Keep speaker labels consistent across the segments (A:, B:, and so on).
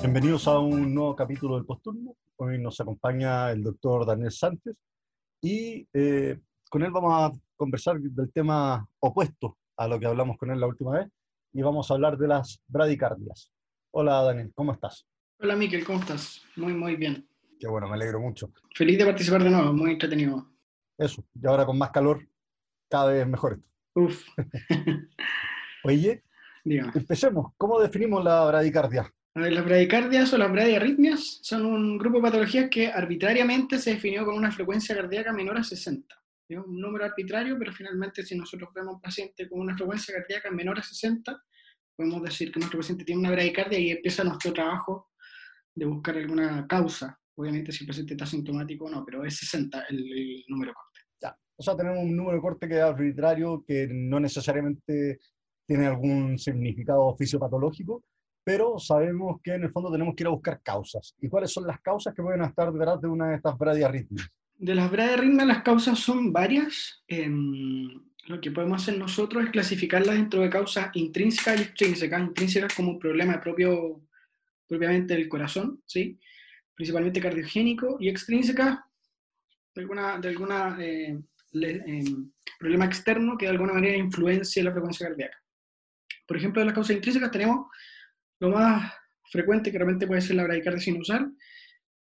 A: Bienvenidos a un nuevo capítulo del Posturno. Hoy nos acompaña el doctor Daniel Sánchez y eh, con él vamos a conversar del tema opuesto a lo que hablamos con él la última vez y vamos a hablar de las bradicardias. Hola Daniel, ¿cómo estás?
B: Hola Miquel, ¿cómo estás? Muy, muy bien.
A: Qué bueno, me alegro mucho.
B: Feliz de participar de nuevo, muy entretenido.
A: Eso, y ahora con más calor, cada vez mejor esto.
B: Uf.
A: Oye, empecemos. ¿Cómo definimos la bradicardia?
B: las bradicardias o las bradiarritmias son un grupo de patologías que arbitrariamente se definió con una frecuencia cardíaca menor a 60. Es un número arbitrario, pero finalmente si nosotros vemos un paciente con una frecuencia cardíaca menor a 60, podemos decir que nuestro paciente tiene una bradicardia y empieza nuestro trabajo de buscar alguna causa. Obviamente si el paciente está sintomático o no, pero es 60 el, número corte.
A: Ya. O sea, tenemos un número corte que es arbitrario, que no necesariamente tiene algún significado fisiopatológico, pero sabemos que en el fondo tenemos que ir a buscar causas. ¿Y cuáles son las causas que pueden estar detrás de una de estas bradiarritmias?
B: De las bradiarritmias las causas son varias. Em, lo que podemos hacer nosotros es clasificarlas dentro de causas intrínsecas y extrínsecas. Intrínsecas como un problema propio, propiamente del corazón, ¿sí? principalmente cardiogénico, y extrínsecas de alguna, de alguna eh, em, problema externo que de alguna manera influencia la frecuencia cardíaca. Por ejemplo, de las causas intrínsecas tenemos lo más frecuente que realmente puede ser la bradicardia sinusal,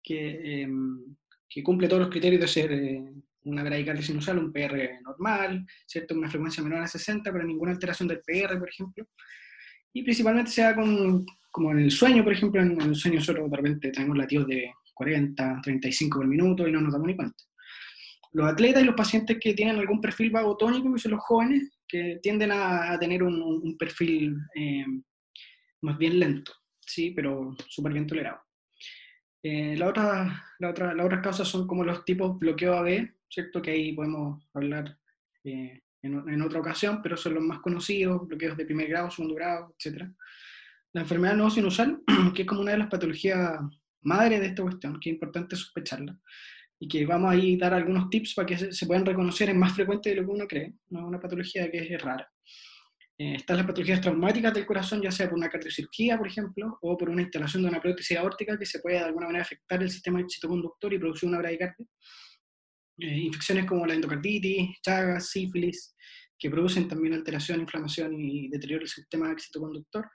B: que, em, que cumple todos los criterios de ser eh, una bradicardia sinusal, un PR normal, ¿cierto? una frecuencia menor a 60, pero ninguna alteración del PR, por ejemplo. Y principalmente se da con, como en el sueño, por ejemplo, en, el sueño solo de repente tenemos latidos de 40, 35 por minuto y no nos damos ni cuenta. Los atletas y los pacientes que tienen algún perfil vagotónico, que son los jóvenes, que tienden a, tener un, un perfil eh, más bien lento, sí, pero súper bien tolerado. Eh, la, otra, la, otra, las otras causas son como los tipos bloqueo AB, ¿cierto? Que ahí podemos hablar eh, en, en, otra ocasión, pero son los más conocidos, bloqueos de primer grado, segundo grado, etc. La enfermedad no sinusal, que es como una de las patologías madre de esta cuestión, que es importante sospecharla, y que vamos a dar algunos tips para que se, se puedan reconocer, es más frecuente de lo que uno cree, no es una patología que es rara. Eh, están las patologías traumáticas del corazón, ya sea por una cardiocirugía, por ejemplo, o por una instalación de una prótesis aórtica que se puede de alguna manera afectar el sistema citoconductor y producir una bradicardia. Eh, infecciones como la endocarditis, chagas, sífilis, que producen también alteración, inflamación y deterioro del sistema citoconductor.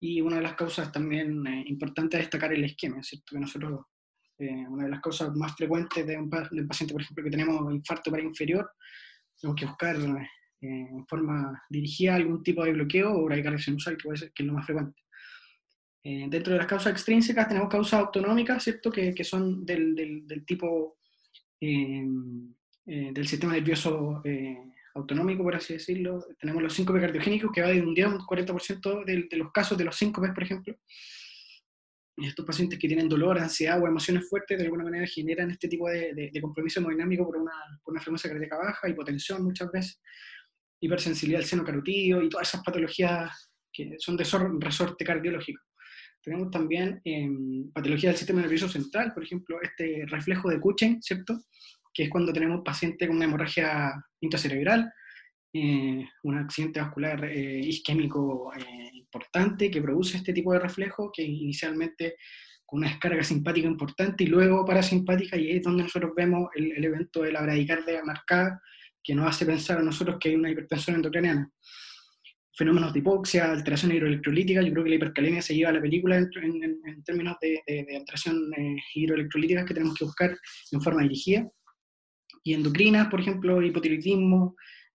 B: Y una de las causas también eh, importantes a destacar es la isquemia, ¿cierto? Que nosotros, una de las causas más frecuentes de un, de un, paciente, por ejemplo, que tenemos infarto para inferior, tenemos que buscar en forma dirigida a algún tipo de bloqueo o bradicardia sinusal, que puede ser que es lo más frecuente. Eh, dentro de las causas extrínsecas tenemos causas autonómicas, ¿cierto? Que, que son del, del, del tipo eh, eh, del sistema nervioso autonómico, por así decirlo. Tenemos los síncopes cardiogénicos, que va de un día un 40% de, de, los casos de los síncopes, por ejemplo. Estos pacientes que tienen dolor, ansiedad o emociones fuertes, de alguna manera generan este tipo de, de compromiso hemodinámico por una, por una frecuencia cardíaca baja, hipotensión muchas veces hipersensibilidad al seno carotídeo y todas esas patologías que son de resorte cardiológico. Tenemos también eh, patología del sistema nervioso central, por ejemplo, este reflejo de Cushing, ¿cierto? Que es cuando tenemos paciente con una hemorragia intracerebral, eh, un accidente vascular eh, isquémico eh, importante que produce este tipo de reflejo, que inicialmente con una descarga simpática importante y luego parasimpática, y es donde nosotros vemos el, el evento de la bradicardia marcada que nos hace pensar a nosotros que hay una hipertensión endocriniana. Fenómenos de hipoxia, alteración hidroelectrolítica, yo creo que la hipercalemia se lleva a la película en, en, en términos de, de, de alteración eh, hidroelectrolítica que tenemos que buscar en forma dirigida. Y endocrinas, por ejemplo, hipotiroidismo,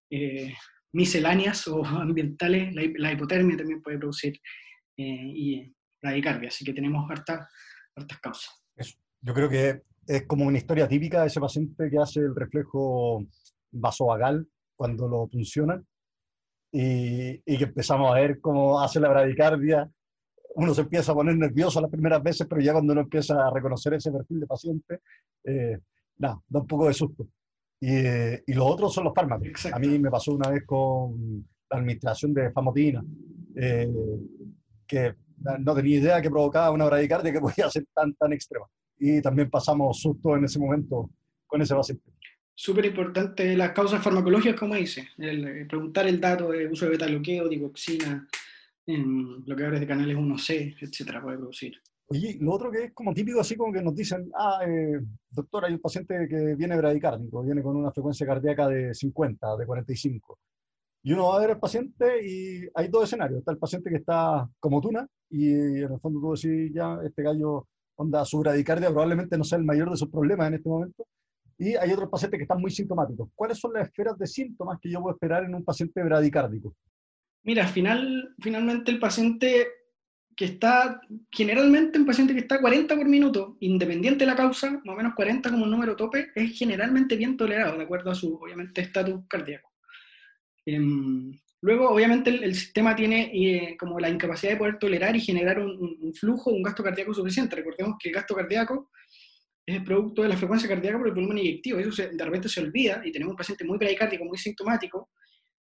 B: eh, misceláneas o ambientales, la, la, hipotermia también puede producir eh, y bradicardia, así que tenemos hartas, hartas causas.
A: Eso. Yo creo que es como una historia típica de ese paciente que hace el reflejo vasovagal cuando lo funcionan y, y, que empezamos a ver cómo hace la bradicardia. Uno se empieza a poner nervioso las primeras veces, pero ya cuando uno empieza a reconocer ese perfil de paciente, eh, nada, da un poco de susto. Y, eh, y los otros son los fármacos. Exacto. A mí me pasó una vez con la administración de famotina. Eh, que no tenía idea que provocaba una bradicardia que podía ser tan, tan extrema. Y también pasamos susto en ese momento con ese paciente.
B: Súper importante las causas farmacológicas, como dice, el, eh, preguntar el dato de uso de beta-bloqueo, digoxina, en bloqueadores de canales 1C, etcétera, puede producir.
A: Oye, lo otro que es como típico, así como que nos dicen, ah, eh, doctor, hay un paciente que viene bradicárdico, viene con una frecuencia cardíaca de 50, de 45. Y uno va a ver al paciente y hay dos escenarios. Está el paciente que está como tuna y en el fondo tú decís, ya, este gallo, onda, su bradicardia probablemente no sea el mayor de sus problemas en este momento. Y hay otros pacientes que están muy sintomáticos. ¿Cuáles son las esferas de síntomas que yo puedo esperar en un paciente bradicárdico?
B: Mira, final, finalmente el paciente que está, generalmente un paciente que está 40 por minuto, independiente de la causa, más o menos 40 como un número tope, es generalmente bien tolerado, de acuerdo a su, obviamente, estatus cardíaco. Em, luego, obviamente, el, sistema tiene eh, como la incapacidad de poder tolerar y generar un, un, flujo, un gasto cardíaco suficiente. Recordemos que el gasto cardíaco es el producto de la frecuencia cardíaca por el volumen inyectivo. Eso de repente se olvida y tenemos un paciente muy bradicárdico, muy sintomático,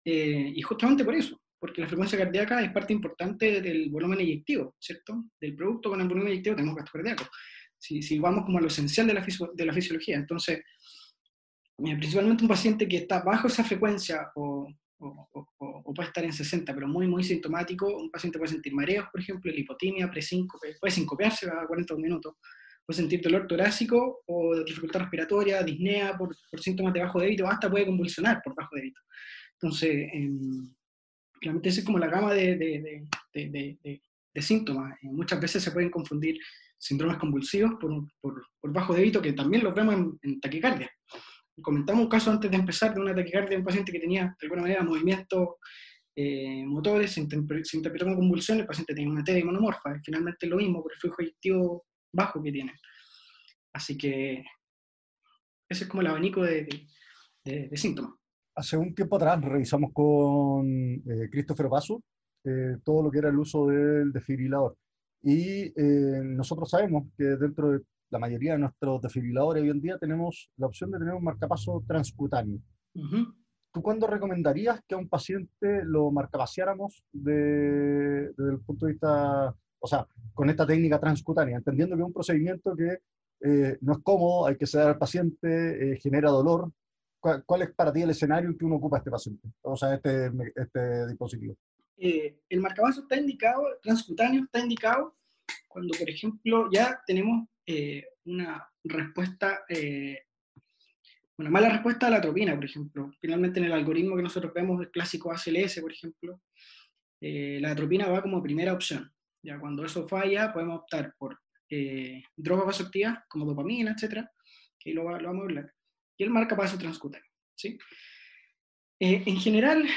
B: eh, y justamente por eso porque la frecuencia cardíaca es parte importante del volumen eyectivo, ¿cierto? Del producto con el volumen eyectivo tenemos gasto cardíaco. Si, si vamos como a lo esencial de la, de la fisiología, entonces, eh, principalmente un paciente que está bajo esa frecuencia o, o, o, puede estar en 60, pero muy, muy sintomático, un paciente puede sentir mareos, por ejemplo, hipotimia, presíncope, puede sincopiarse a 40 minutos, puede sentir dolor torácico o dificultad respiratoria, disnea por, por síntomas de bajo débito, hasta puede convulsionar por bajo débito. Entonces, eh, esa es como la gama de, de, de, de síntomas. Eh, muchas veces se pueden confundir síndromes convulsivos por, por, por, bajo débito, que también los vemos en, taquicardia. Comentamos un caso antes de empezar de una taquicardia de un paciente que tenía, de alguna manera, movimientos eh, motores, se, interpretó como convulsión, el paciente tenía una TD monomorfa, finalmente lo mismo por el flujo eyectivo bajo que tiene. Así que ese es como el abanico de, de síntomas
A: hace un tiempo atrás revisamos con eh, Christopher Basu eh, todo lo que era el uso del desfibrilador. Y eh, nosotros sabemos que dentro de la mayoría de nuestros desfibriladores hoy en día tenemos la opción de tener un marcapaso transcutáneo. ¿Tú cuándo recomendarías que a un paciente lo marcapaseáramos de, desde el punto de vista, o sea, con esta técnica transcutánea, entendiendo que es un procedimiento que no es cómodo, hay que sedar al paciente, genera dolor, ¿Cuál, es para ti el escenario en que uno ocupa este paciente, o sea, este, este dispositivo?
B: Eh, el marcapaso está indicado, transcutáneo está indicado cuando, por ejemplo, ya tenemos eh, una respuesta, eh, una mala respuesta a la atropina, por ejemplo. Finalmente, en el algoritmo que nosotros vemos, el clásico ACLS, por ejemplo, la atropina va como primera opción. Ya cuando eso falla, podemos optar por drogas vasoactivas como dopamina, etcétera, que lo, lo vamos a hablar y el marcapaso transcutáneo. ¿sí? Eh, en general,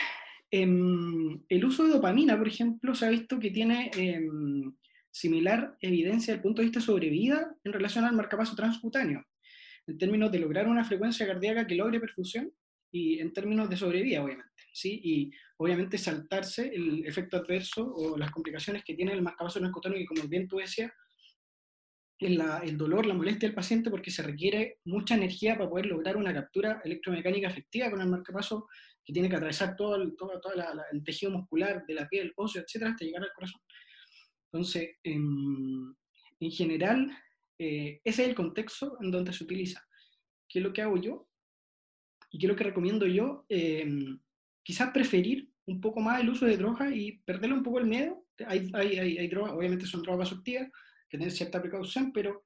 B: em, el uso de dopamina, por ejemplo, se ha visto que tiene em, similar evidencia desde el punto de vista sobrevida en relación al marcapaso transcutáneo, en términos de lograr una frecuencia cardíaca que logre perfusión y en términos de sobrevida, obviamente. ¿Sí? Y obviamente saltarse el efecto adverso o las complicaciones que tiene el marcapaso transcutáneo, que como bien tú decías, el dolor, la molestia del paciente porque se requiere mucha energía para poder lograr una captura electromecánica efectiva con el marcapaso que tiene que atravesar todo el, todo, el tejido muscular de la piel, óseo, etcétera, hasta llegar al corazón. Entonces, en, general, eh, ese es el contexto en donde se utiliza. ¿Qué es lo que hago yo? ¿Y qué es lo que recomiendo yo? Em, quizás preferir un poco más el uso de drogas y perderle un poco el miedo. Hay, hay, hay, hay drogas, obviamente son drogas vasoactivas, que tener cierta precaución, pero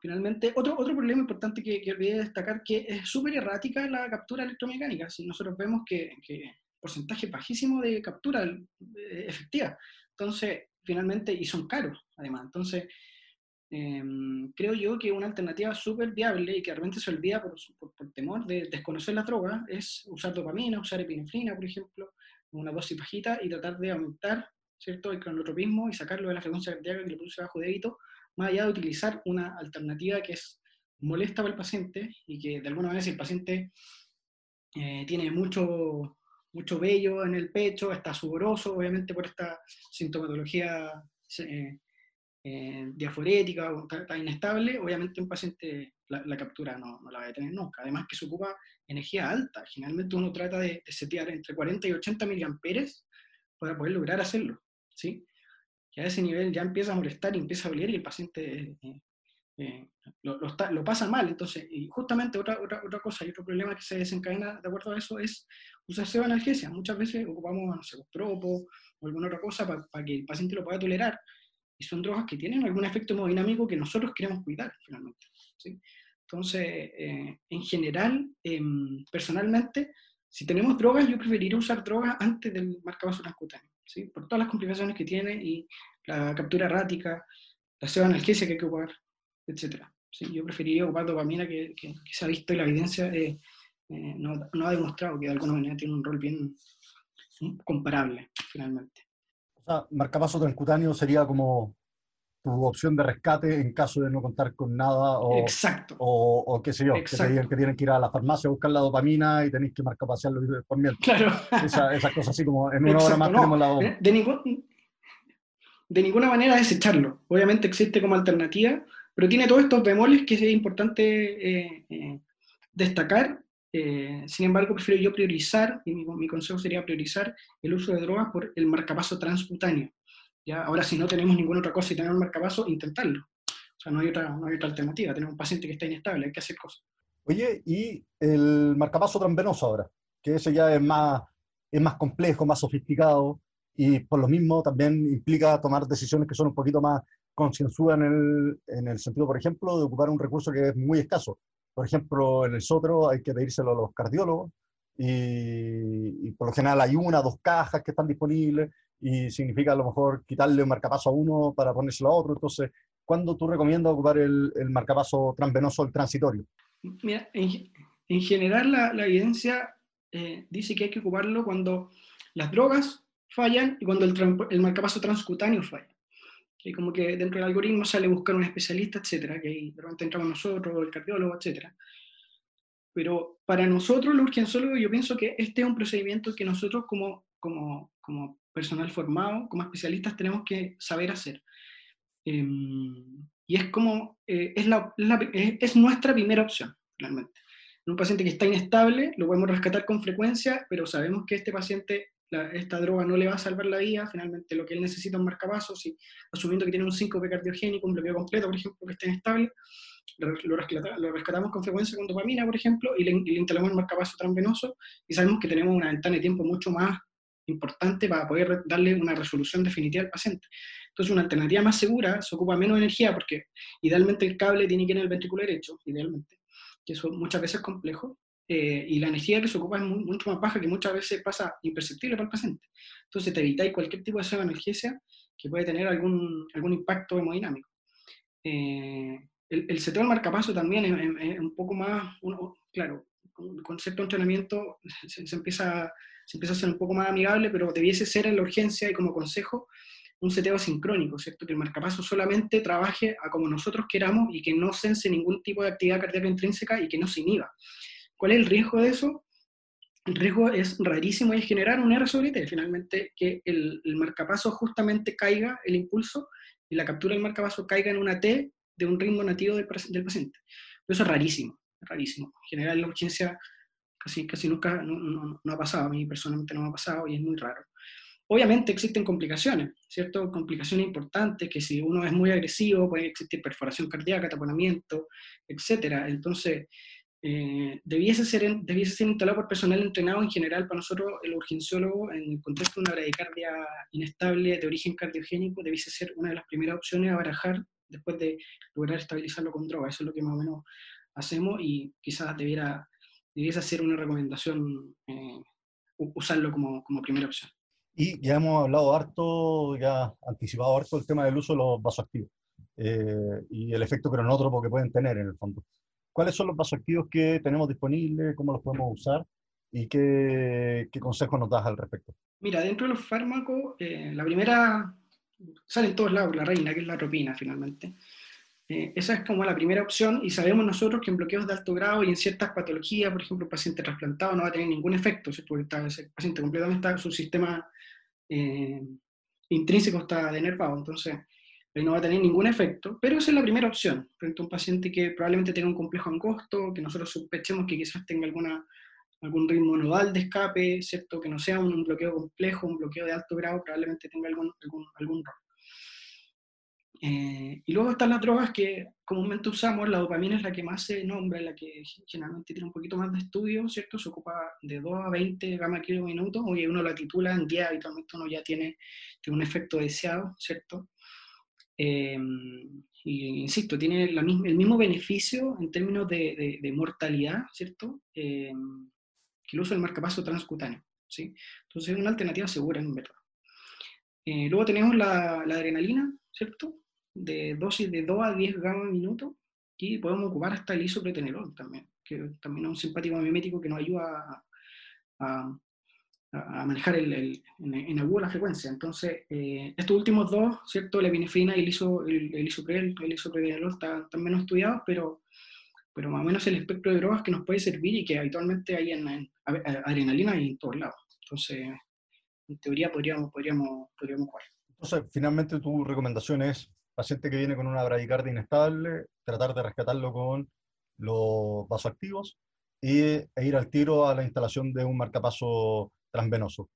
B: finalmente, otro, otro problema importante que, que olvidé destacar, que es súper errática la captura electromecánica. Si nosotros vemos que, que porcentaje bajísimo de captura eh, efectiva. Entonces, finalmente, y son caros, además. Entonces, em, creo yo que una alternativa súper viable y que realmente se olvida por, temor de desconocer la droga es usar dopamina, usar epinefrina, por ejemplo, una dosis bajita y tratar de aumentar ¿cierto? el cronotropismo y sacarlo de la frecuencia cardíaca que le produce bajo débito, más allá de utilizar una alternativa que es molesta para el paciente y que de alguna manera si el paciente eh, tiene mucho, mucho vello en el pecho, está sudoroso, obviamente por esta sintomatología eh, eh, diaforética o está, inestable, obviamente un paciente la, captura no, no, la va a tener nunca. Además que se ocupa energía alta. Generalmente uno trata de, de setear entre 40 y 80 miliamperes para poder lograr hacerlo. ¿sí? que a ese nivel ya empieza a molestar y empieza a oler y el paciente eh, eh, lo, lo, pasa mal. Entonces, y justamente otra, otra, otra cosa y otro problema que se desencadena de acuerdo a eso es usar analgesia. Muchas veces ocupamos, no sé, o alguna otra cosa para que el paciente lo pueda tolerar. Son drogas que tienen algún efecto hemodinámico que nosotros queremos cuidar, finalmente. Entonces, eh, en general, em, personalmente, si tenemos drogas, yo preferiría usar drogas antes del marcapaso transcutáneo, ¿sí? por todas las complicaciones que tiene y la captura errática, la analgesia que hay que ocupar, etc. Yo preferiría ocupar dopamina que, que, se ha visto y la evidencia eh, eh, no, no, ha demostrado que de alguna manera tiene un rol bien comparable, finalmente.
A: O sea, marcapaso transcutáneo sería como tu opción de rescate en caso de no contar con nada o,
B: Exacto.
A: o, o qué sé yo, que te digan que tienen que ir a la farmacia a buscar la dopamina y tenéis que marcar pasearlo por mientras.
B: Claro.
A: Esa, esas cosas así como en una hora más tenemos la
B: dopamina. De, ningún, de ninguna manera desecharlo. Obviamente existe como alternativa, pero tiene todos estos bemoles que es importante eh, eh, destacar. Eh, sin embargo, prefiero yo priorizar, y mi, consejo sería priorizar el uso de drogas por el marcapaso transcutáneo ¿ya? Ahora, si no tenemos ninguna otra cosa y tenemos marcapaso, intentarlo. O sea, no hay, otra, no hay otra alternativa. Tenemos un paciente que está inestable, hay que hacer cosas.
A: Oye, y el marcapaso transvenoso ahora, que ese ya es más, es más complejo, más sofisticado, y por lo mismo también implica tomar decisiones que son un poquito más concienzudas en el, en el sentido, por ejemplo, de ocupar un recurso que es muy escaso. Por ejemplo, en el Sotro hay que pedírselo a los cardiólogos, y, y, por lo general hay una, dos cajas que están disponibles, y significa a lo mejor quitarle un marcapaso a uno para ponérselo a otro. Entonces, ¿cuándo tú recomiendas ocupar el, el marcapaso transvenoso, el transitorio?
B: Mira, en, general la, la evidencia eh, dice que hay que ocuparlo cuando las drogas fallan y cuando el, el marcapaso transcutáneo falla. Que como que dentro del algoritmo sale buscar un especialista, etcétera, que ahí de repente entramos nosotros, el cardiólogo, etcétera. Pero para nosotros, los urgenciólogos, yo pienso que este es un procedimiento que nosotros como, como, como personal formado, como especialistas, tenemos que saber hacer. Em, y es como, eh, es, la, es, nuestra primera opción, realmente. En un paciente que está inestable, lo podemos rescatar con frecuencia, pero sabemos que este paciente, esta droga no le va a salvar la vida, finalmente lo que él necesita es un marcapasos, y asumiendo que tiene un síncope cardiogénico, un bloqueo completo, por ejemplo, que esté inestable, lo, rescatamos con frecuencia con dopamina, por ejemplo, y le, le instalamos el marcapaso transvenoso, y sabemos que tenemos una ventana de tiempo mucho más importante para poder darle una resolución definitiva al paciente. Entonces, una alternativa más segura se ocupa menos energía porque idealmente el cable tiene que ir en el ventrículo derecho, idealmente, que eso muchas veces es complejo, eh, y la energía que se ocupa es mucho más baja que muchas veces pasa imperceptible para el paciente. Entonces, te evitáis cualquier tipo de analgesia que puede tener algún, algún impacto hemodinámico. Eh, el, el seteo del marcapaso también es, un poco más, uno, claro, el concepto de entrenamiento se, se empieza se empieza a ser un poco más amigable, pero debiese ser en la urgencia y como consejo un seteo sincrónico, ¿cierto? Que el marcapaso solamente trabaje a como nosotros queramos y que no sense ningún tipo de actividad cardíaca intrínseca y que no se inhiba. ¿Cuál es el riesgo de eso? El riesgo es rarísimo y generar un R sobre T, finalmente, que el, el, marcapaso justamente caiga el impulso y la captura del marcapaso caiga en una T de un ritmo nativo del, del paciente. eso es rarísimo, rarísimo. En general, la urgencia casi, casi nunca no, ha pasado, a mí personalmente no me ha pasado y es muy raro. Obviamente existen complicaciones, ¿cierto? Complicaciones importantes, que si uno es muy agresivo puede existir perforación cardíaca, taponamiento, etc. Entonces, eh, debiese, ser, debiese ser instalado por personal entrenado en general para nosotros, el urgenciólogo, en el contexto de una bradicardia inestable de origen cardiogénico, debiese ser una de las primeras opciones a barajar después de lograr estabilizarlo con droga. Eso es lo que más o menos hacemos y quizás debiera debiese ser una recomendación eh, usarlo como, como, primera opción.
A: Y ya hemos hablado harto, ya anticipado harto el tema del uso de los vasoactivos eh, y el efecto cronótropo que pueden tener en el fondo. ¿Cuáles son los vasoactivos que tenemos disponibles? ¿Cómo los podemos usar? ¿Y qué, qué consejos nos das al respecto?
B: Mira, dentro de los fármacos, eh, la primera, sale en todos lados, la reina, que es la atropina finalmente. Eh, esa es como la primera opción y sabemos nosotros que en bloqueos de alto grado y en ciertas patologías, por ejemplo, paciente trasplantado no va a tener ningún efecto, ¿sí? porque está, ese paciente completamente está, su sistema eh, intrínseco está denervado, entonces él no va a tener ningún efecto, pero esa es la primera opción, frente a un paciente que probablemente tenga un complejo angosto, que nosotros sospechemos que quizás tenga alguna, algún ritmo nodal de escape, ¿cierto? que no sea un bloqueo complejo, un bloqueo de alto grado, probablemente tenga algún, algún, algún rol. Eh, y luego están las drogas que comúnmente usamos, la dopamina es la que más se nombra, la que generalmente tiene un poquito más de estudio, ¿cierto? Se ocupa de 2 a 20 gamma kilo minuto, oye, uno la titula en día, habitualmente uno ya tiene, tiene un efecto deseado, ¿cierto? Eh, insisto, tiene el mismo beneficio en términos de, mortalidad, ¿cierto? Eh, que el uso del marcapaso transcutáneo, ¿sí? Entonces es una alternativa segura, en verdad. luego tenemos la, adrenalina, ¿cierto? de dosis de 2 a 10 gamma minuto y podemos ocupar hasta el isopretenerol también, que también es un simpático mimético que nos ayuda a, manejar el, el, en, agudo la frecuencia. Entonces, eh, estos últimos dos, ¿cierto? La epinefrina y el, iso, el, el isopretenerol están, menos estudiados, pero, pero más o menos el espectro de drogas que nos puede servir y que habitualmente hay en, adrenalina y en todos lados. Entonces, en teoría podríamos, podríamos, podríamos jugar.
A: Entonces, finalmente tu recomendación es paciente que viene con una bradicardia inestable, tratar de rescatarlo con los vasoactivos y, e ir al tiro a la instalación de un marcapaso transvenoso.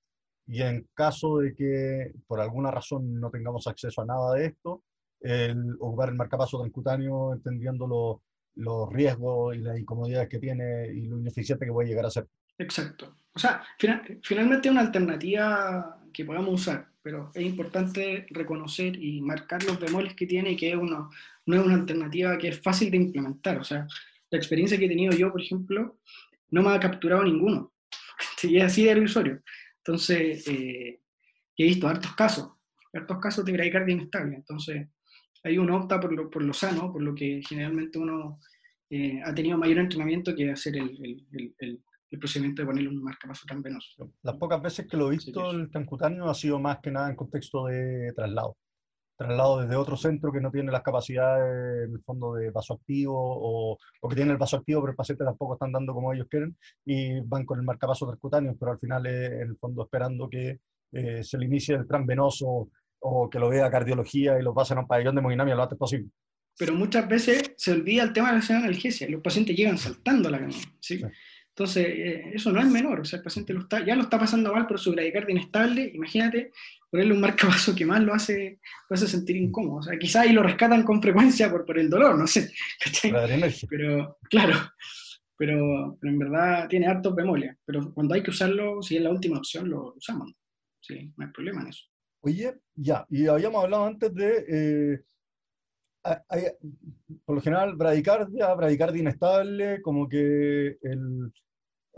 A: Y en caso de que por alguna razón no tengamos acceso a nada de esto, el ocupar el marcapaso transcutáneo entendiendo los riesgos y las incomodidades que tiene y lo ineficiente que puede llegar a ser.
B: Exacto. O sea, finalmente una alternativa que podamos usar pero es importante reconocer y marcar los bemoles que tiene, que es uno, no es una alternativa que es fácil de implementar. O sea, la experiencia que he tenido yo, por ejemplo, no me ha capturado ninguno. Y es así de ilusorio. Entonces, eh, he visto hartos casos, hartos casos de bradicardia inestable. Entonces, ahí uno opta por lo, por lo sano, por lo que generalmente uno eh, ha tenido mayor entrenamiento que hacer el, el, el procedimiento de ponerle un marcapaso tan venoso.
A: Las pocas veces que lo he visto, el transcutáneo ha sido más que nada en contexto de traslado. Traslado desde otro centro que no tiene las capacidades, en el fondo, de vasoactivo o, o que tiene el vasoactivo, pero el paciente tampoco están dando como ellos quieren y van con el marcapaso transcutáneo, pero al final, en el fondo, esperando que eh, se le inicie el transvenoso o que lo vea cardiología y lo pasen a un pabellón de hemodinamia lo antes posible
B: pero muchas veces se olvida el tema de la analgesia. Los pacientes llegan saltando a la camilla. ¿sí? Entonces, eh, eso no es menor, o sea, el paciente lo está, ya lo está pasando mal por su bradicardia inestable, imagínate ponerle un marcapaso que más lo hace, lo hace sentir incómodo. O sea, quizás ahí lo rescatan con frecuencia por, por el dolor, no sé. Pero, claro, pero, en verdad tiene hartos bemoles. Pero cuando hay que usarlo, si es la última opción, lo usamos. Sí, no hay problema en eso.
A: Oye, ya, y habíamos hablado antes de... Eh, por lo general, bradicardia, bradicardia inestable, como que el,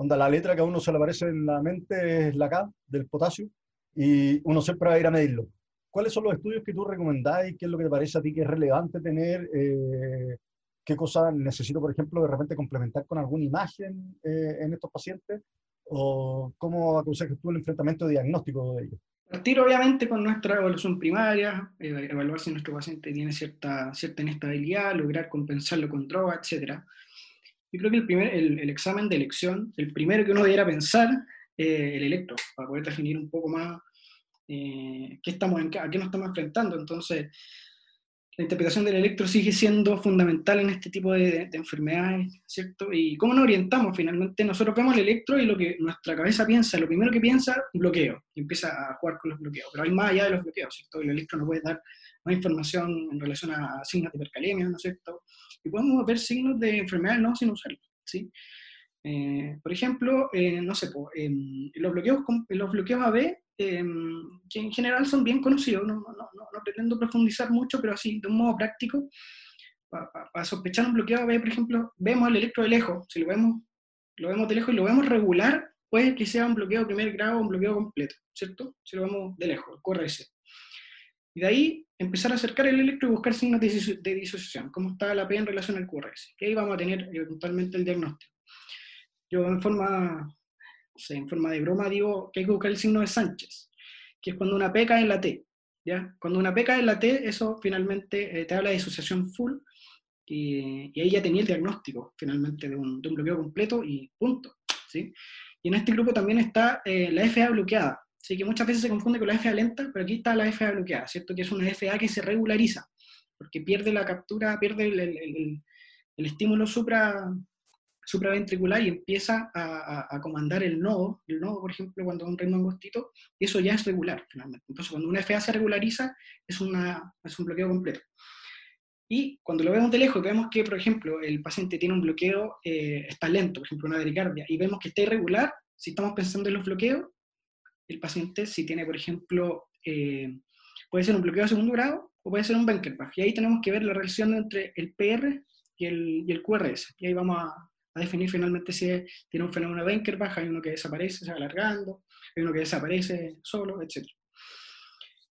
A: onda, la letra que a uno se le aparece en la mente es la K del potasio y uno siempre va a ir a medirlo. ¿Cuáles son los estudios que tú recomendáis? ¿Qué es lo que te parece a ti que es relevante tener? Eh, ¿Qué cosas necesito, por ejemplo, de repente complementar con alguna imagen eh, en estos pacientes? ¿O cómo aconsejas tú el enfrentamiento diagnóstico de ellos?
B: Partir obviamente con nuestra evaluación primaria, evaluar si nuestro paciente tiene cierta, cierta inestabilidad, lograr compensarlo con droga, etc. Yo creo que el, primer, el, examen de elección, el primero que uno debiera pensar, eh, el electro, para poder definir un poco más eh, qué estamos en, a qué nos estamos enfrentando. Entonces, la interpretación del electro sigue siendo fundamental en este tipo de, enfermedades, ¿cierto? Y cómo nos orientamos finalmente. Nosotros vemos el electro y lo que nuestra cabeza piensa, lo primero que piensa, bloqueo, y empieza a jugar con los bloqueos. Pero hay más allá de los bloqueos, ¿cierto? El electro nos puede dar más información en relación a signos de hipercalemia, ¿no es cierto? Y podemos ver signos de enfermedades no sinusales, ¿sí? Eh, por ejemplo, eh, no sé, eh, los, bloqueos, los bloqueos AB Em, que en general son bien conocidos, no, no, no, no, pretendo profundizar mucho, pero así, de un modo práctico, para sospechar un bloqueo B, por ejemplo, vemos el electro de lejos, si lo vemos, lo vemos de lejos y lo vemos regular, puede que sea un bloqueo de primer grado o un bloqueo completo, ¿cierto? Si lo vemos de lejos, el QRS. Y de ahí empezar a acercar el electro y buscar signos de, disociación, cómo está la P en relación al QRS, que ahí vamos a tener eventualmente el diagnóstico. Yo en forma en forma de broma digo que hay que buscar el signo de Sánchez, que es cuando una P cae en la T. ¿ya? Cuando una P cae en la T, eso finalmente eh, te habla de disociación full, y, y, ahí ya tenía el diagnóstico finalmente de un, de un, bloqueo completo y punto. ¿sí? Y en este grupo también está eh, la FA bloqueada, así que muchas veces se confunde con la FA lenta, pero aquí está la FA bloqueada, ¿cierto? Que es una FA que se regulariza, porque pierde la captura, pierde el, el, el, el estímulo supra, supraventricular y empieza a, comandar el nodo, el nodo, por ejemplo, cuando un ritmo angostito, y eso ya es regular, finalmente. Entonces, cuando una FA se regulariza, es, una, es un bloqueo completo. Y cuando lo vemos de lejos, vemos que, por ejemplo, el paciente tiene un bloqueo, eh, está lento, por ejemplo, una vericardia, y vemos que está irregular, si estamos pensando en los bloqueos, el paciente, si tiene, por ejemplo, eh, puede ser un bloqueo de segundo grado o puede ser un Benkelbach. Y ahí tenemos que ver la relación entre el PR y el, y QRS. Y ahí vamos a, definir finalmente si tiene un fenómeno de Benkelbach, hay uno que desaparece, se va alargando, hay uno que desaparece solo, etc.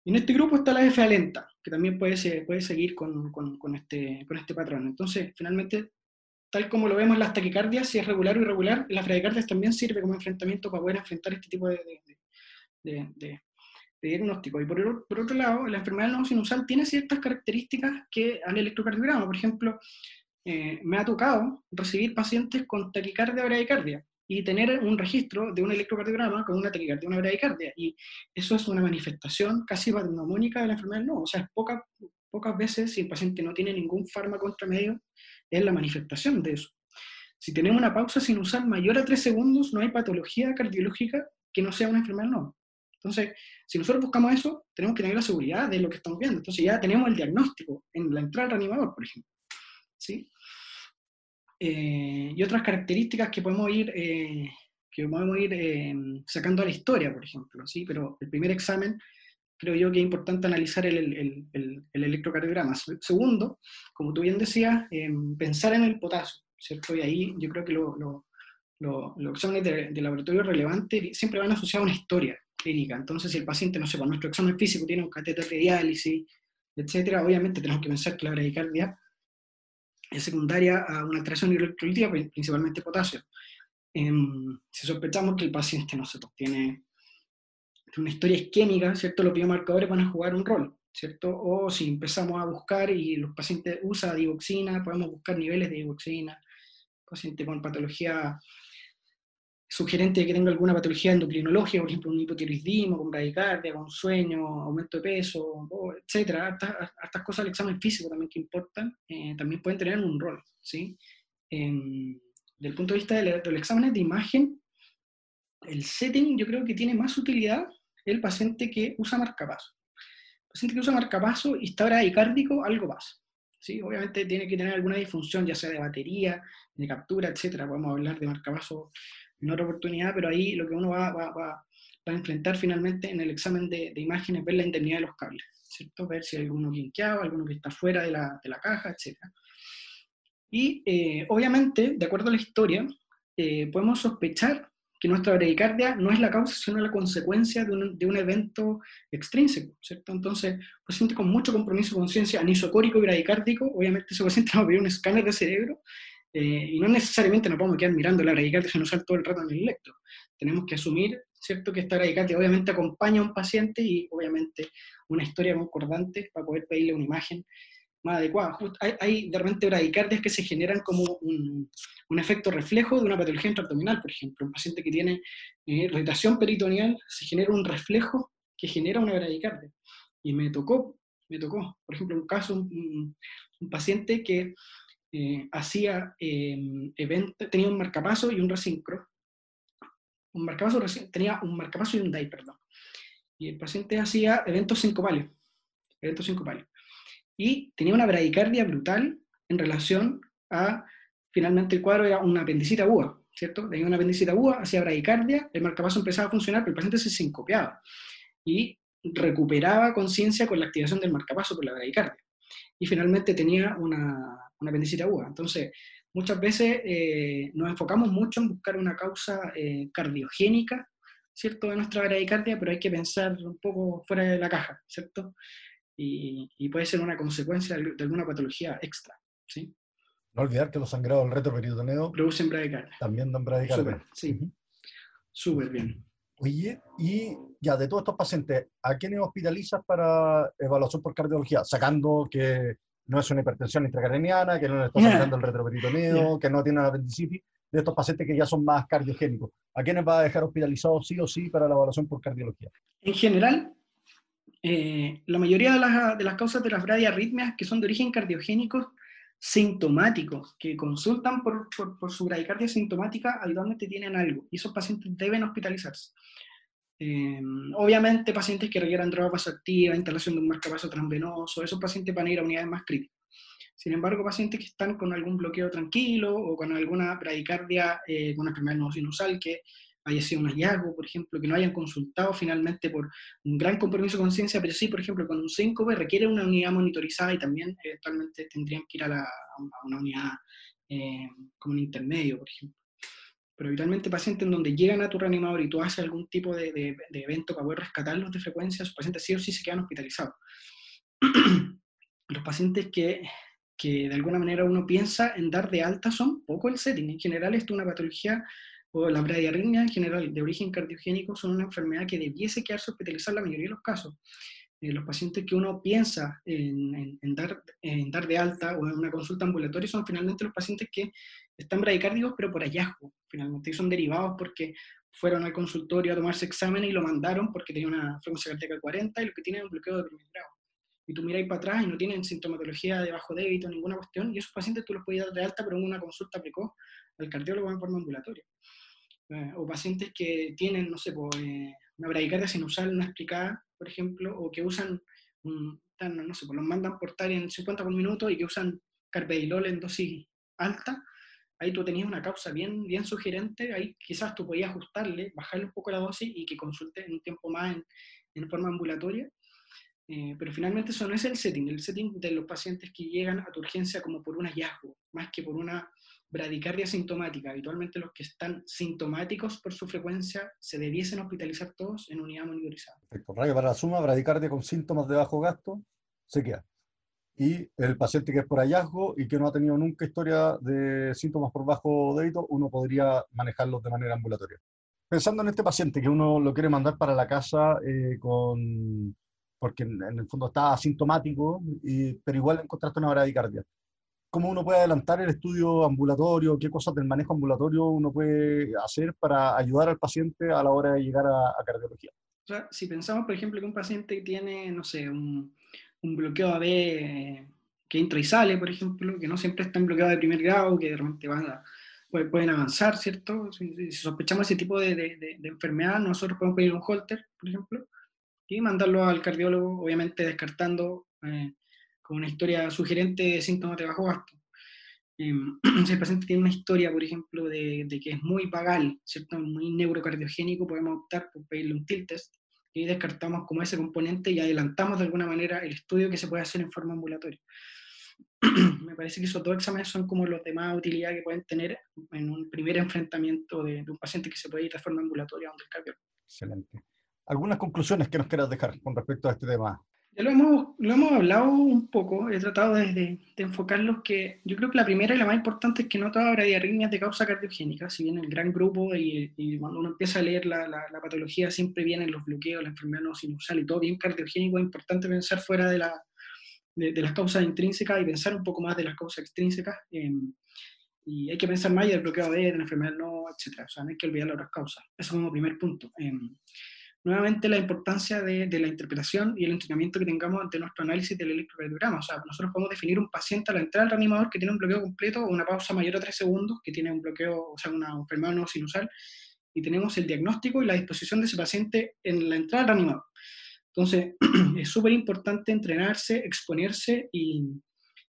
B: Y en este grupo está la FA lenta, que también puede, puede seguir con, este, con este patrón. Entonces, finalmente, tal como lo vemos en las taquicardias, si es regular o irregular, las bradicardias también sirve como enfrentamiento para poder enfrentar este tipo de, diagnóstico. Y por, por, otro lado, la enfermedad del nodo sinusal tiene ciertas características que al electrocardiograma, por ejemplo, eh, me ha tocado recibir pacientes con taquicardia o bradicardia y tener un registro de un electrocardiograma con una taquicardia, una bradicardia. Y eso es una manifestación casi patognomónica de la enfermedad del. O sea, pocas, pocas veces, si el paciente no tiene ningún fármaco contramedio, es la manifestación de eso. Si tenemos una pausa sinusal mayor a 3 segundos, no hay patología cardiológica que no sea una enfermedad nodo. Entonces, si nosotros buscamos eso, tenemos que tener la seguridad de lo que estamos viendo. Entonces ya tenemos el diagnóstico en la entrada al reanimador, por ejemplo. ¿Sí? Eh, y otras características que podemos ir, eh, que podemos ir eh, sacando a la historia, por ejemplo, ¿sí? pero el primer examen creo yo que es importante analizar el, el, el, el electrocardiograma. Segundo, como tú bien decías, pensar en el potasio, ¿cierto? Y ahí yo creo que lo, lo, los exámenes de, de, laboratorio relevantes siempre van asociados a una historia clínica. Entonces, si el paciente, no por nuestro examen físico tiene un catéter de diálisis, etcétera, obviamente tenemos que pensar que la bradicardia es secundaria a una alteración electrolítica, principalmente potasio. Em, si sospechamos que el paciente, no pues, tiene una historia isquémica, ¿cierto? Los biomarcadores van a jugar un rol, ¿cierto? O si empezamos a buscar y los pacientes usan digoxina, podemos buscar niveles de digoxina, paciente con patología sugerente de que tenga alguna patología endocrinológica, por ejemplo, un hipotiroidismo, con bradicardia, con sueño, aumento de peso, etcétera, estas, cosas del examen físico también que importan, eh, también pueden tener un rol, ¿sí? Desde el punto de vista del, del examen de imagen, el setting yo creo que tiene más utilidad el paciente que usa marcapaso. El paciente que usa marcapaso y está bradicárdico, algo pasa. ¿sí? Obviamente tiene que tener alguna disfunción, ya sea de batería, de captura, etcétera. Podemos hablar de marcapaso en otra oportunidad, pero ahí lo que uno va, va, va, a enfrentar finalmente en el examen de, de, imágenes, ver la indemnidad de los cables, ¿cierto? Ver si hay alguno linkeado, alguno que está fuera de la, de la caja, etc. Y eh, obviamente, de acuerdo a la historia, eh, podemos sospechar que nuestra bradicardia no es la causa, sino la consecuencia de un, de un evento extrínseco, ¿cierto? Entonces, paciente con mucho compromiso de conciencia anisocórico y bradicárdico, obviamente ese paciente va a pedir un escáner de cerebro eh, y no necesariamente nos podemos quedar mirando la bradicardia sinusal todo el rato en el electro. Tenemos que asumir, ¿cierto?, que esta bradicardia obviamente acompaña a un paciente y obviamente una historia concordante para poder pedirle una imagen más adecuada. hay, hay, de repente bradicardias que se generan como un, un, efecto reflejo de una patología intraabdominal, por ejemplo. Un paciente que tiene eh, irritación peritoneal, se genera un reflejo que genera una bradicardia. Y me tocó, me tocó, por ejemplo, un caso, un, un paciente que eh, hacía eh, eventos, tenía un marcapaso y un resincro. Un marcapaso, tenía un marcapaso y un DAI, perdón. Y el paciente hacía eventos sincopales, eventos sincopales. Y tenía una bradicardia brutal en relación a, finalmente el cuadro era una apendicita aguda, ¿cierto? Tenía una apendicita aguda, hacía bradicardia, el marcapaso empezaba a funcionar, pero el paciente se sincopiaba. Y recuperaba conciencia con la activación del marcapaso por la bradicardia. Y finalmente tenía una, una apendicitis aguda. Entonces, muchas veces eh, nos enfocamos mucho en buscar una causa eh, cardiogénica, ¿cierto?, de nuestra bradicardia, pero hay que pensar un poco fuera de la caja, ¿cierto? Y, y puede ser una consecuencia de, alguna patología extra, ¿sí?
A: No olvidar que los sangrados del retroperitoneo
B: producen bradicardia.
A: También dan bradicardia.
B: Súper, sí. Súper bien.
A: Oye, y ya de todos estos pacientes, ¿a quiénes hospitalizas para evaluación por cardiología? Sacando que no es una hipertensión intracraniana, que no le está sangrando el retroperitoneo, que no tiene una apendicitis, de estos pacientes que ya son más cardiogénicos. ¿A quiénes va a dejar hospitalizados sí o sí para la evaluación por cardiología?
B: En general, eh, la mayoría de las, de las, causas de las bradiarritmias que son de origen cardiogénico sintomáticos que consultan por, por, su bradicardia sintomática, habitualmente tienen algo, y esos pacientes deben hospitalizarse. Em, obviamente, pacientes que requieran droga vasoactiva, instalación de un marcapaso transvenoso, esos pacientes van a ir a unidades más críticas. Sin embargo, pacientes que están con algún bloqueo tranquilo o con alguna bradicardia, eh, con una enfermedad sinusal que haya sido un hallazgo, por ejemplo, que no hayan consultado finalmente por un gran compromiso de conciencia, pero sí, por ejemplo, con un síncope requiere una unidad monitorizada y también eventualmente tendrían que ir a una unidad eh, como un intermedio, por ejemplo. Pero habitualmente pacientes en donde llegan a tu reanimador y tú haces algún tipo de, de, de evento para poder rescatarlos de frecuencia, esos pacientes sí o sí se quedan hospitalizados. Los pacientes que, que de alguna manera uno piensa en dar de alta son poco el setting. En general, esto es una patología o la bradiarritmia en general de origen cardiogénico son una enfermedad que debiese quedarse hospitalizada en la mayoría de los casos. Eh, los pacientes que uno piensa en, dar, en dar de alta o en una consulta ambulatoria son finalmente los pacientes que están bradicárdicos pero por hallazgo, finalmente, y son derivados porque fueron al consultorio a tomarse examen y lo mandaron porque tenía una frecuencia cardíaca de 40 y lo que tiene es un bloqueo de primer grado. Y tú miras para atrás y no tienen sintomatología de bajo débito, ninguna cuestión, y esos pacientes tú los puedes dar de alta, pero en una consulta precoz al cardiólogo en forma ambulatoria. Eh, o pacientes que tienen, no sé, pues, eh, una bradicardia sinusal no explicada, por ejemplo, o que usan, no sé, pues los mandan portar en 50 por minuto y que usan carvedilol en dosis alta, ahí tú tenías una causa bien, bien sugerente, ahí quizás tú podías ajustarle, bajarle un poco la dosis y que consulte en un tiempo más en, en forma ambulatoria. Eh, pero finalmente eso no es el setting, el setting de los pacientes que llegan a tu urgencia como por un hallazgo, más que por una bradicardia sintomática, habitualmente los que están sintomáticos por su frecuencia se debiesen hospitalizar todos en unidad monitorizada.
A: Perfecto. Rayo para la suma, bradicardia con síntomas de bajo gasto, se queda. Y el paciente que es por hallazgo y que no ha tenido nunca historia de síntomas por bajo débito, uno podría manejarlos de manera ambulatoria. Pensando en este paciente que uno lo quiere mandar para la casa eh, con, porque en, el fondo está asintomático, y, pero igual encontraste una bradicardia cómo uno puede adelantar el estudio ambulatorio, qué cosas del manejo ambulatorio uno puede hacer para ayudar al paciente a la hora de llegar a, cardiología.
B: O sea, si pensamos, por ejemplo, que un paciente tiene, no sé, un, un bloqueo AB que entra y sale, por ejemplo, que no siempre está en bloqueo de primer grado, que de repente van a, pueden avanzar, ¿cierto? Si, sospechamos ese tipo de, de, de, enfermedad, nosotros podemos pedir un holter, por ejemplo, y mandarlo al cardiólogo, obviamente descartando eh, con una historia sugerente de síntomas de bajo gasto. Em, si el paciente tiene una historia, por ejemplo, de, de, que es muy vagal, ¿cierto? muy neurocardiogénico, podemos optar por pedirle un tilt test y descartamos como ese componente y adelantamos de alguna manera el estudio que se puede hacer en forma ambulatoria. Me parece que esos dos exámenes son como los de más utilidad que pueden tener en un primer enfrentamiento de, un paciente que se puede ir de forma ambulatoria donde el cardiólogo.
A: Excelente. ¿Algunas conclusiones que nos quieras dejar con respecto a este tema?
B: Ya lo hemos, lo hemos hablado un poco, he tratado de, de, enfocar los que, yo creo que la primera y la más importante es que no toda bradiarritmia es de causa cardiogénica, si bien el gran grupo y, y, cuando uno empieza a leer la, la, la, patología siempre vienen los bloqueos, la enfermedad no sinusal y todo bien cardiogénico, es importante pensar fuera de, la, de, de las causas intrínsecas y pensar un poco más de las causas extrínsecas. Eh, y hay que pensar más del bloqueo B, de la enfermedad no, etc. O sea, no hay que olvidar las otras causas. Eso como primer punto. Eh, nuevamente la importancia de, la interpretación y el entrenamiento que tengamos ante nuestro análisis del electrocardiograma. O sea, nosotros podemos definir un paciente a la entrada al reanimador que tiene un bloqueo completo o una pausa mayor a 3 segundos, que tiene un bloqueo, o sea, una enfermedad no sinusal, y tenemos el diagnóstico y la disposición de ese paciente en la entrada al reanimador. Entonces, es súper importante entrenarse, exponerse y,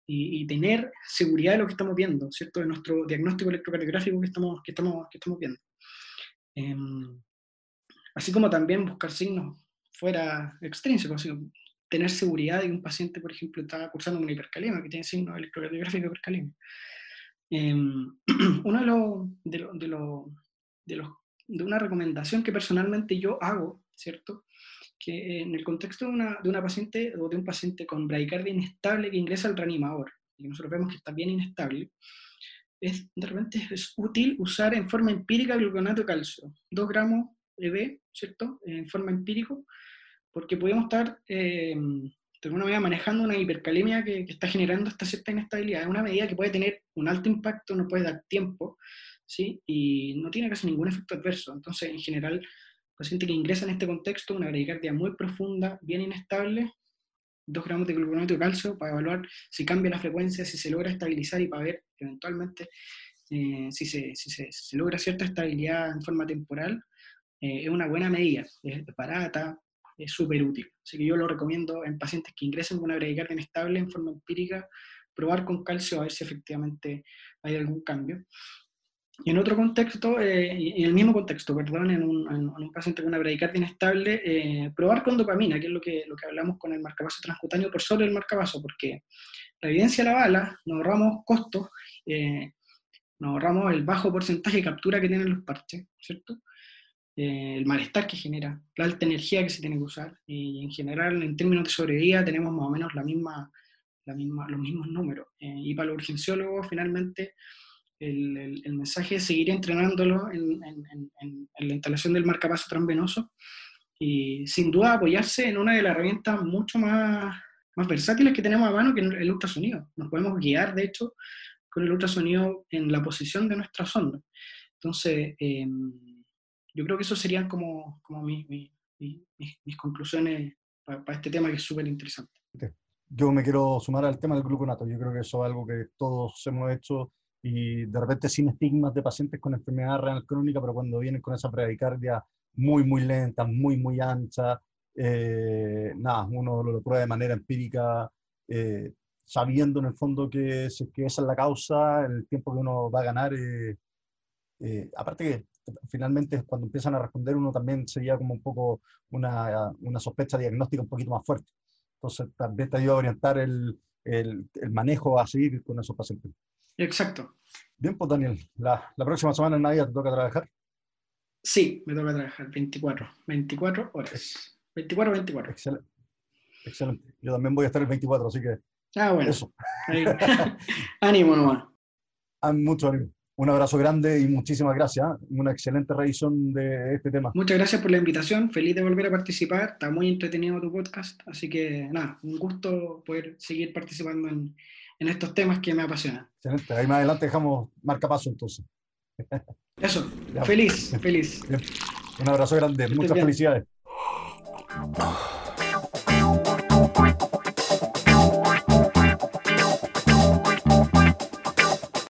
B: y, tener seguridad de lo que estamos viendo, ¿cierto? De nuestro diagnóstico electrocardiográfico que estamos, que estamos, que estamos viendo. Eh, así como también buscar signos fuera extrínsecos, tener seguridad de que un paciente, por ejemplo, está cursando una hipercalemia, que tiene signos electrocardiográficos de hipercalemia. Eh, uno de los, de, lo, de, lo, de, los, de una recomendación que personalmente yo hago, ¿cierto? Que en el contexto de una, de una paciente o de un paciente con bradicardia inestable que ingresa al reanimador, y nosotros vemos que está bien inestable, es, de repente es útil usar en forma empírica gluconato de calcio, 2 gramos EB, ¿cierto? En forma empírico, porque podemos estar eh, de alguna manera manejando una hipercalemia que, que, está generando esta cierta inestabilidad. Es una medida que puede tener un alto impacto, no puede dar tiempo, ¿sí? Y no tiene casi ningún efecto adverso. Entonces, en general, paciente que ingresa en este contexto, una bradicardia muy profunda, bien inestable, 2 gramos de gluconato de calcio para evaluar si cambia la frecuencia, si se logra estabilizar y para ver eventualmente eh, si, se, si, se, logra cierta estabilidad en forma temporal. Eh, es una buena medida, es barata, es súper útil. Así que yo lo recomiendo en pacientes que ingresen con una bradicardia inestable en forma empírica, probar con calcio a ver si efectivamente hay algún cambio. Y en otro contexto, eh, en el mismo contexto, perdón, en un, paciente con una bradicardia inestable, eh, probar con dopamina, que es lo que, lo que hablamos con el marcapaso transcutáneo por sobre el marcapaso, porque la evidencia la bala, nos ahorramos costos, eh, nos ahorramos el bajo porcentaje de captura que tienen los parches, ¿cierto? El malestar que genera, la alta energía que se tiene que usar, y en general, en términos de sobrevida, tenemos más o menos la misma, la misma, los mismos números. y para los urgenciólogos, finalmente, el, mensaje es seguir entrenándolo en, la instalación del marcapaso transvenoso y sin duda apoyarse en una de las herramientas mucho más, más versátiles que tenemos a mano, que es el ultrasonido. Nos podemos guiar, de hecho, con el ultrasonido en la posición de nuestra sonda. Entonces, em, yo creo que eso serían como, como mis conclusiones para, este tema que es súper interesante.
A: Yo me quiero sumar al tema del gluconato. Yo creo que eso es algo que todos hemos hecho y de repente sin estigmas de pacientes con enfermedad renal crónica, pero cuando vienen con esa bradicardia muy, muy lenta, muy, muy ancha, eh, nada, uno lo, prueba de manera empírica, eh, sabiendo en el fondo que, que esa es la causa, el tiempo que uno va a ganar. Eh, aparte que finalmente cuando empiezan a responder uno también sería como un poco una, una sospecha diagnóstica un poquito más fuerte. Entonces también te ayuda a orientar el, el, el manejo a seguir con esos pacientes.
B: Exacto.
A: Bien, pues Daniel, la, la próxima semana en Navidad te toca trabajar.
B: Sí, me toca trabajar 24, 24 horas. 24, 24.
A: Excelente. Excelente. Yo también voy a estar el 24, así que.
B: Ah, bueno. Eso. ánimo nomás.
A: Ah, mucho ánimo. Un abrazo grande y muchísimas gracias. ¿eh? Una excelente revisión de este tema.
B: Muchas gracias por la invitación. Feliz de volver a participar. Está muy entretenido tu podcast. Así que nada, un gusto poder seguir participando en, en estos temas que me apasionan.
A: Excelente. Ahí más adelante dejamos marca paso entonces.
B: Eso. feliz, feliz.
A: Un abrazo grande. Muchas felicidades.